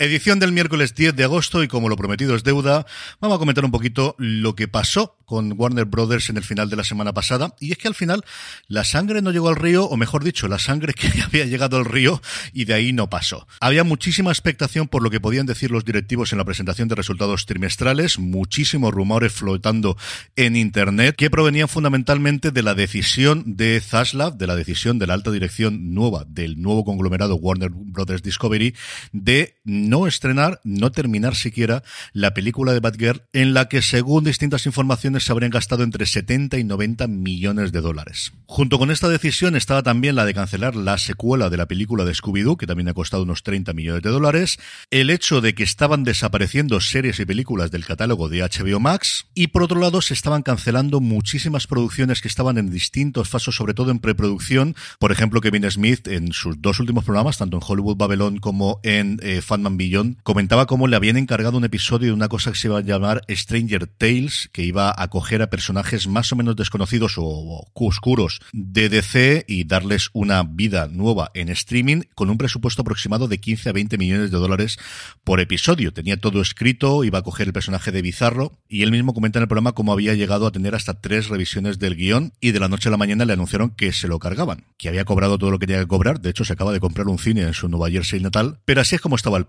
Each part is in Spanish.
Edición del miércoles 10 de agosto y como lo prometido es deuda, vamos a comentar un poquito lo que pasó con Warner Brothers en el final de la semana pasada y es que al final la sangre no llegó al río, o mejor dicho, la sangre que había llegado al río y de ahí no pasó. Había muchísima expectación por lo que podían decir los directivos en la presentación de resultados trimestrales, muchísimos rumores flotando en internet que provenían fundamentalmente de la decisión de Zaslav, de la decisión de la alta dirección nueva del nuevo conglomerado Warner Brothers Discovery, de estrenar, no terminar siquiera la película de Batgirl, en la que, según distintas informaciones, se habrían gastado entre 70 y 90 millones de dólares. Junto con esta decisión estaba también la de cancelar la secuela de la película de Scooby-Doo, que también ha costado unos 30 millones de dólares, el hecho de que estaban desapareciendo series y películas del catálogo de HBO Max, y por otro lado se estaban cancelando muchísimas producciones que estaban en distintos pasos, sobre todo en preproducción. Por ejemplo, Kevin Smith, en sus dos últimos programas, tanto en Hollywood Babylon como en eh, Fatman Beyond, comentaba cómo le habían encargado un episodio de una cosa que se iba a llamar Stranger Tales, que iba a acoger a personajes más o menos desconocidos o oscuros de DC y darles una vida nueva en streaming con un presupuesto aproximado de 15 a 20 millones de dólares por episodio. Tenía todo escrito, iba a coger el personaje de Bizarro y él mismo comenta en el programa cómo había llegado a tener hasta tres revisiones del guion y de la noche a la mañana le anunciaron que se lo cargaban, que había cobrado todo lo que tenía que cobrar, de hecho se acaba de comprar un cine en su Nueva Jersey natal, pero así es como estaba el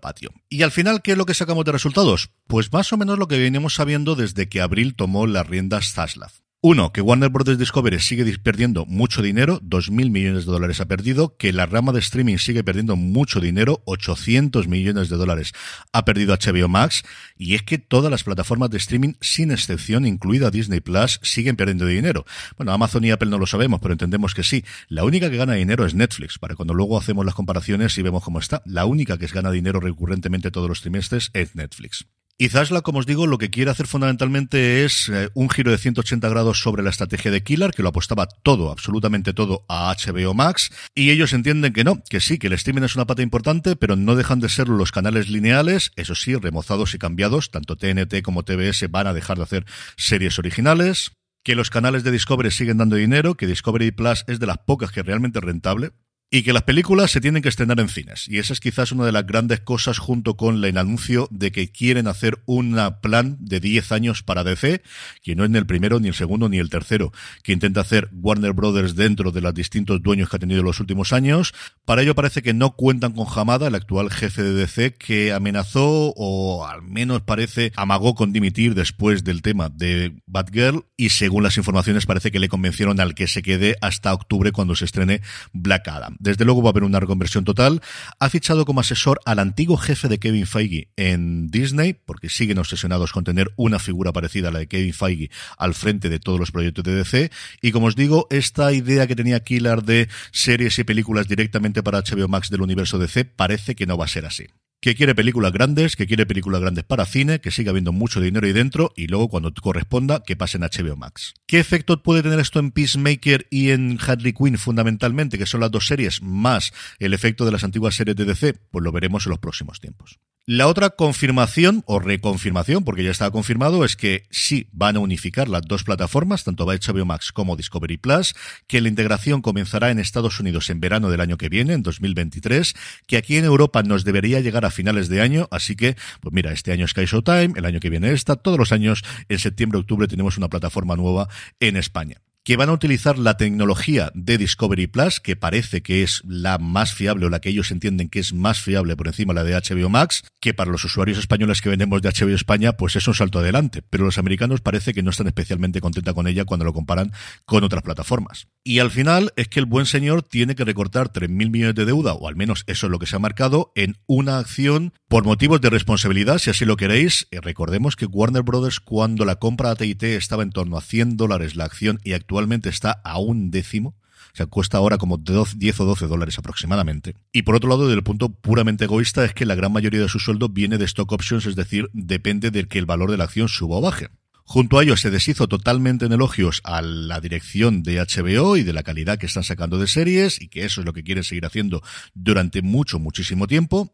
Y al final, ¿qué es lo que sacamos de resultados? Pues más o menos lo que veníamos sabiendo desde que Abril tomó las riendas Zaslav. Uno, que Warner Bros. Discovery sigue perdiendo mucho dinero, 2.000 millones de dólares ha perdido, que la rama de streaming sigue perdiendo mucho dinero, 800 millones de dólares ha perdido HBO Max, y es que todas las plataformas de streaming, sin excepción, incluida Disney Plus, siguen perdiendo dinero. Bueno, Amazon y Apple no lo sabemos, pero entendemos que sí. La única que gana dinero es Netflix, para cuando luego hacemos las comparaciones y vemos cómo está. La única que gana dinero recurrentemente todos los trimestres es Netflix. Y Zasla, como os digo, lo que quiere hacer fundamentalmente es eh, un giro de 180 grados sobre la estrategia de Killer, que lo apostaba todo, absolutamente todo, a HBO Max. Y ellos entienden que no, que sí, que el streaming es una pata importante, pero no dejan de ser los canales lineales, eso sí, remozados y cambiados. Tanto TNT como TBS van a dejar de hacer series originales que los canales de Discovery siguen dando dinero, que Discovery Plus es de las pocas que realmente es rentable, y que las películas se tienen que estrenar en cines. Y esa es quizás una de las grandes cosas junto con el anuncio de que quieren hacer un plan de 10 años para DC, que no es ni el primero, ni el segundo, ni el tercero, que intenta hacer Warner Brothers dentro de los distintos dueños que ha tenido en los últimos años. Para ello parece que no cuentan con Hamada, el actual jefe de DC, que amenazó, o al menos parece, amagó con dimitir después del tema de Batgirl, y según las informaciones parece que le convencieron al que se quede hasta octubre cuando se estrene Black Adam. Desde luego va a haber una reconversión total. Ha fichado como asesor al antiguo jefe de Kevin Feige en Disney, porque siguen obsesionados con tener una figura parecida a la de Kevin Feige al frente de todos los proyectos de DC. Y como os digo, esta idea que tenía Killer de series y películas directamente para HBO Max del universo DC parece que no va a ser así que quiere películas grandes, que quiere películas grandes para cine, que siga habiendo mucho dinero ahí dentro y luego cuando corresponda que pase en HBO Max. ¿Qué efecto puede tener esto en Peacemaker y en Harley Quinn fundamentalmente, que son las dos series, más el efecto de las antiguas series de DC? Pues lo veremos en los próximos tiempos. La otra confirmación o reconfirmación, porque ya estaba confirmado, es que sí van a unificar las dos plataformas, tanto HBO Max como Discovery Plus, que la integración comenzará en Estados Unidos en verano del año que viene, en 2023, que aquí en Europa nos debería llegar a finales de año, así que, pues mira, este año Sky Showtime, el año que viene esta, todos los años, en septiembre, octubre, tenemos una plataforma nueva en España que van a utilizar la tecnología de Discovery Plus, que parece que es la más fiable o la que ellos entienden que es más fiable por encima de la de HBO Max, que para los usuarios españoles que vendemos de HBO España, pues es un salto adelante. Pero los americanos parece que no están especialmente contentos con ella cuando lo comparan con otras plataformas. Y al final es que el buen señor tiene que recortar 3.000 millones de deuda, o al menos eso es lo que se ha marcado, en una acción por motivos de responsabilidad, si así lo queréis. Eh, recordemos que Warner Brothers, cuando la compra a TIT estaba en torno a 100 dólares la acción y actualmente actualmente está a un décimo. O sea, cuesta ahora como 10 o 12 dólares aproximadamente. Y por otro lado, desde el punto puramente egoísta, es que la gran mayoría de su sueldo viene de stock options, es decir, depende de que el valor de la acción suba o baje. Junto a ello se deshizo totalmente en elogios a la dirección de HBO y de la calidad que están sacando de series y que eso es lo que quieren seguir haciendo durante mucho, muchísimo tiempo.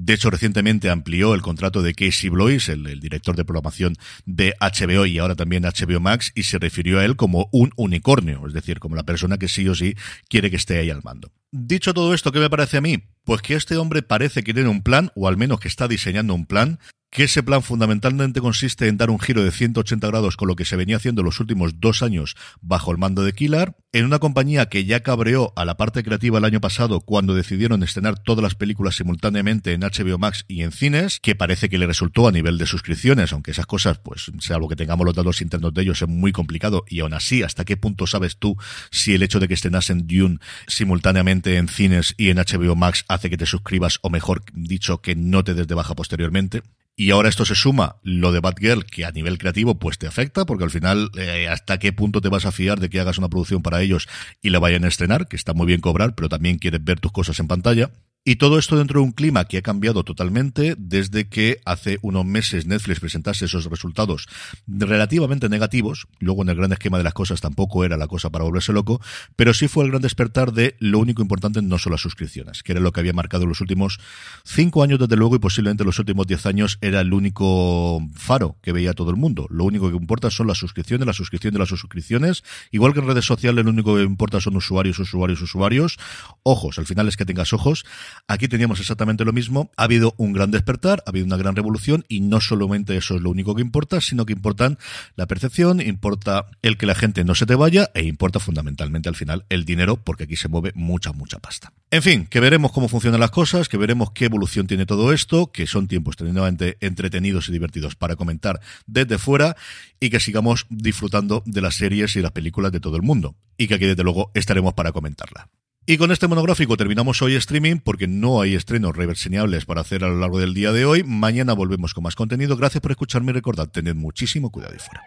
De hecho, recientemente amplió el contrato de Casey Blois, el, director de programación de HBO y ahora también HBO Max, y se refirió a él como un unicornio, es decir, como la persona que sí o sí quiere que esté ahí al mando. Dicho todo esto, ¿qué me parece a mí? Pues que este hombre parece que tiene un plan, o al menos que está diseñando un plan, que ese plan fundamentalmente consiste en dar un giro de 180 grados con lo que se venía haciendo los últimos dos años bajo el mando de Killar, en una compañía que ya cabreó a la parte creativa el año pasado cuando decidieron estrenar todas las películas simultáneamente en HBO Max y en cines, que parece que le resultó a nivel de suscripciones, aunque esas cosas, pues, sea lo que tengamos los datos internos de ellos, es muy complicado, y aún así, ¿hasta qué punto sabes tú si el hecho de que estrenasen Dune simultáneamente en cines y en HBO Max hace que te suscribas, o mejor dicho, que no te des de baja posteriormente? Y ahora esto se suma lo de Batgirl, que a nivel creativo pues te afecta, porque al final eh, hasta qué punto te vas a fiar de que hagas una producción para ellos y la vayan a estrenar, que está muy bien cobrar, pero también quieres ver tus cosas en pantalla. Y todo esto dentro de un clima que ha cambiado totalmente desde que hace unos meses Netflix presentase esos resultados relativamente negativos. Luego en el gran esquema de las cosas tampoco era la cosa para volverse loco, pero sí fue el gran despertar de lo único importante no son las suscripciones, que era lo que había marcado los últimos cinco años desde luego y posiblemente los últimos diez años era el único faro que veía todo el mundo. Lo único que importa son las suscripciones, la suscripción de las suscripciones. Igual que en redes sociales lo único que importa son usuarios, usuarios, usuarios. Ojos, al final es que tengas ojos. Aquí teníamos exactamente lo mismo. Ha habido un gran despertar, ha habido una gran revolución y no solamente eso es lo único que importa, sino que importan la percepción, importa el que la gente no se te vaya e importa fundamentalmente al final el dinero porque aquí se mueve mucha, mucha pasta. En fin, que veremos cómo funcionan las cosas, que veremos qué evolución tiene todo esto, que son tiempos tremendamente entretenidos y divertidos para comentar desde fuera y que sigamos disfrutando de las series y las películas de todo el mundo y que aquí desde luego estaremos para comentarla. Y con este monográfico terminamos hoy streaming porque no hay estrenos reverseñables para hacer a lo largo del día de hoy. Mañana volvemos con más contenido. Gracias por escucharme y recordad, tened muchísimo cuidado y fuera.